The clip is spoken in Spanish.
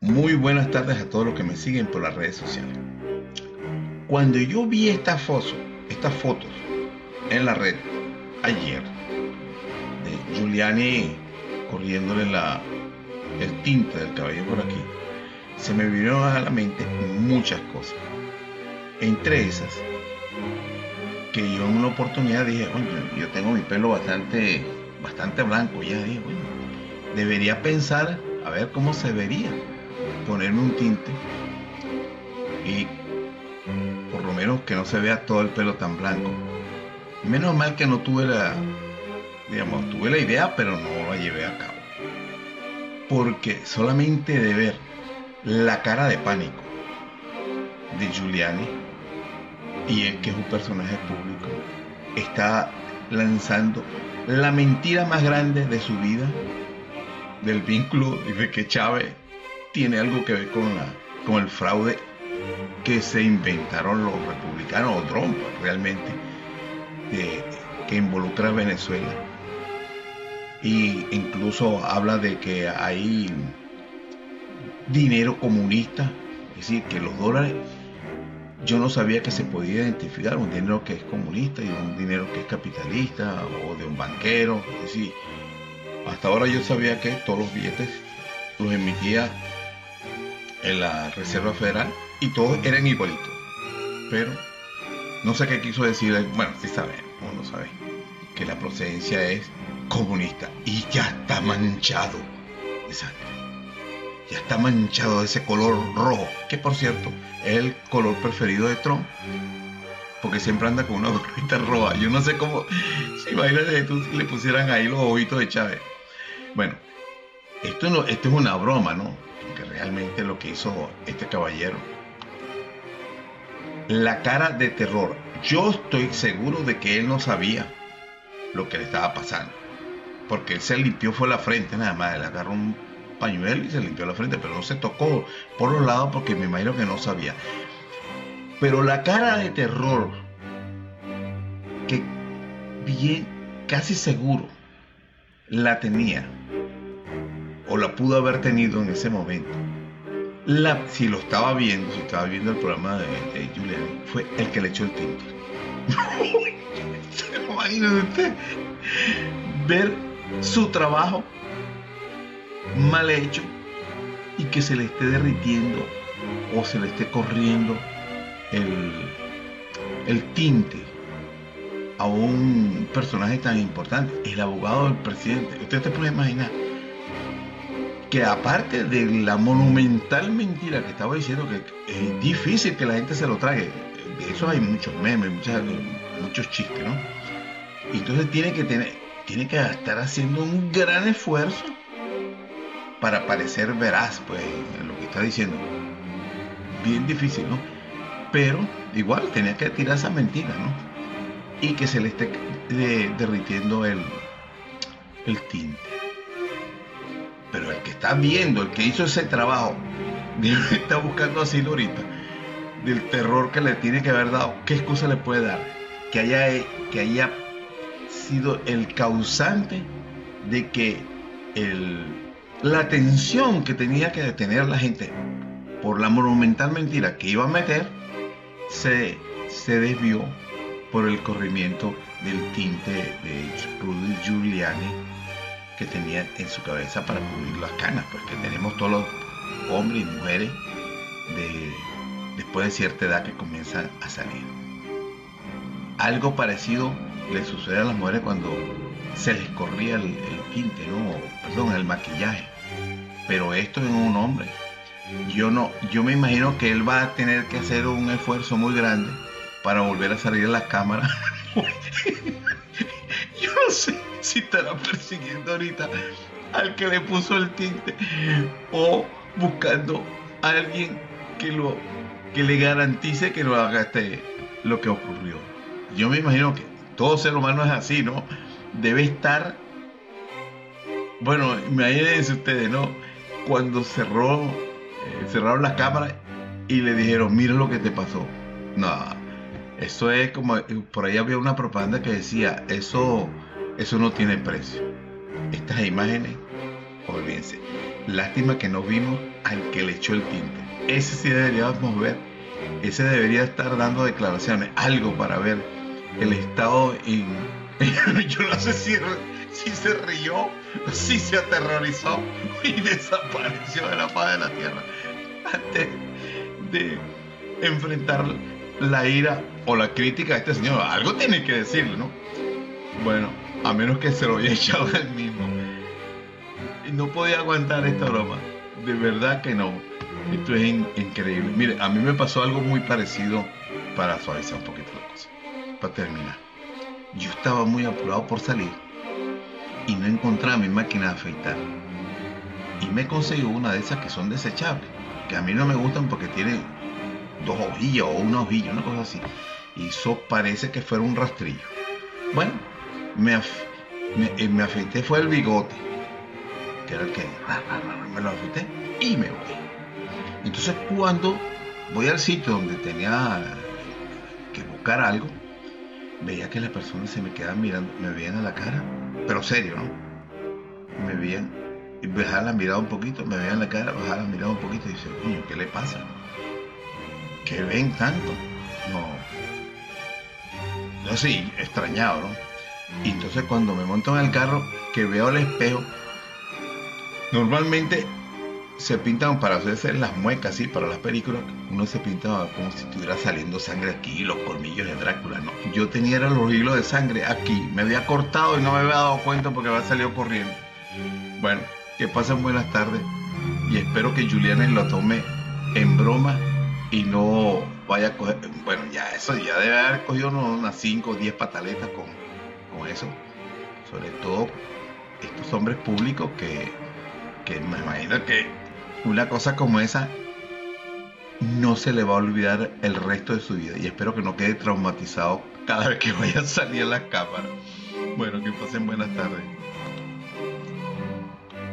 Muy buenas tardes a todos los que me siguen por las redes sociales. Cuando yo vi estas fotos, estas fotos en la red ayer de Giuliani corriéndole la, el tinte del cabello por aquí, se me vinieron a la mente muchas cosas. Entre esas, que yo en una oportunidad dije, bueno, yo tengo mi pelo bastante, bastante blanco, ya dije, bueno, debería pensar a ver cómo se vería ponerme un tinte y por lo menos que no se vea todo el pelo tan blanco. Menos mal que no tuve la, digamos, tuve la idea, pero no la llevé a cabo. Porque solamente de ver la cara de pánico de Giuliani, y es que es un personaje público, está lanzando la mentira más grande de su vida, del vínculo de que Chávez tiene algo que ver con, la, con el fraude que se inventaron los republicanos o Trump realmente, que involucra a Venezuela. Y incluso habla de que hay dinero comunista, es decir, que los dólares, yo no sabía que se podía identificar un dinero que es comunista y un dinero que es capitalista o de un banquero, es decir, hasta ahora yo sabía que todos los billetes los emitía en la Reserva Federal y todos eran igualitos. Pero no sé qué quiso decir, bueno, sí saben, no sabe, que la procedencia es comunista y ya está manchado de sangre. Ya está manchado de ese color rojo, que por cierto es el color preferido de Trump. Porque siempre anda con una gorrita roja. Yo no sé cómo, si imagínate tú si le pusieran ahí los ojitos de Chávez. Bueno, esto, no, esto es una broma, ¿no? Que realmente lo que hizo este caballero. La cara de terror. Yo estoy seguro de que él no sabía lo que le estaba pasando. Porque él se limpió fue la frente nada más. Le agarró un pañuelo y se limpió la frente, pero no se tocó por los lados porque me imagino que no sabía. Pero la cara de terror, que bien, casi seguro la tenía, o la pudo haber tenido en ese momento, la, si lo estaba viendo, si estaba viendo el programa de, Julian, fue el que le echó el tinte. ¿Se usted? Ver su trabajo mal hecho y que se le esté derritiendo o se le esté corriendo el, el tinte a un personaje tan importante, el abogado del presidente. Usted te puede imaginar que aparte de la monumental mentira que estaba diciendo, que es difícil que la gente se lo trague, de eso hay muchos memes, muchos, muchos chistes, ¿no? Entonces tiene que tener, tiene que estar haciendo un gran esfuerzo para parecer veraz, pues, en lo que está diciendo. Bien difícil, ¿no? Pero igual tenía que tirar esa mentira, ¿no? Y que se le esté derritiendo el, el tinte. Pero el que está viendo, el que hizo ese trabajo, está buscando así ahorita, del terror que le tiene que haber dado, ¿qué excusa le puede dar? Que haya, que sido el causante de que el, la tensión que tenía que detener la gente por la monumental mentira que iba a meter se, se desvió por el corrimiento del tinte de Rudy Giuliani que tenía en su cabeza para cubrir las canas, pues que tenemos todos los hombres y mujeres de, después de cierta edad que comienzan a salir. Algo parecido le sucede a las mujeres cuando se les corría el, el tinte, ¿no? Perdón, el maquillaje. Pero esto en un hombre. Yo no, yo me imagino que él va a tener que hacer un esfuerzo muy grande para volver a salir a la cámara. yo no sé si estará persiguiendo ahorita al que le puso el tinte o buscando a alguien que lo que le garantice que no haga este lo que ocurrió. Yo me imagino que todo ser humano es así, ¿no? Debe estar bueno, imagínense ustedes, ¿no? Cuando cerró eh, cerraron las cámaras y le dijeron, "Mira lo que te pasó." No. Eso es como por ahí había una propaganda que decía, "Eso eso no tiene precio." Estas imágenes olvídense. Lástima que no vimos al que le echó el tinte. Ese sí deberíamos ver. Ese debería estar dando declaraciones, algo para ver el estado en... Yo no sé si, se rió, si se aterrorizó y desapareció de la faz de la tierra antes de enfrentar la ira o la crítica a este señor. Algo tiene que decirle, ¿no? Bueno, a menos que se lo haya echado él mismo no podía aguantar esta broma. De verdad que no. Esto es increíble. Mire, a mí me pasó algo muy parecido para suavizar un poquito la cosa. Para terminar. Yo estaba muy apurado por salir y no encontraba mi máquina de afeitar. Y me conseguí una de esas que son desechables. Que a mí no me gustan porque tiene dos hojillas o una hojilla, una cosa así. Y eso parece que fuera un rastrillo. Bueno, me, me, eh, me afeité fue el bigote que era el que me lo afeité y me voy. Entonces cuando voy al sitio donde tenía que buscar algo, veía que las personas se me quedaban mirando, me veían a la cara, pero serio, ¿no? Me veían, bajaban la mirada un poquito, me veían la cara, bajaban la mirada un poquito y dice, coño, ¿qué le pasa? ¿Qué ven tanto? No. Yo sí, extrañado, ¿no? Y entonces cuando me monto en el carro, que veo el espejo, Normalmente se pintan para hacerse las muecas, ¿sí? Para las películas, uno se pinta como si estuviera saliendo sangre aquí, los colmillos de Drácula, ¿no? Yo tenía los hilos de sangre aquí, me había cortado y no me había dado cuenta porque había salido corriendo. Bueno, que pasen buenas tardes y espero que Juliana lo tome en broma y no vaya a coger, bueno, ya eso, ya debe haber cogido unas 5 o 10 pataletas con, eso. Sobre todo estos hombres públicos que que me imagino que una cosa como esa no se le va a olvidar el resto de su vida y espero que no quede traumatizado cada vez que vaya a salir a la cámara. Bueno, que pasen buenas tardes.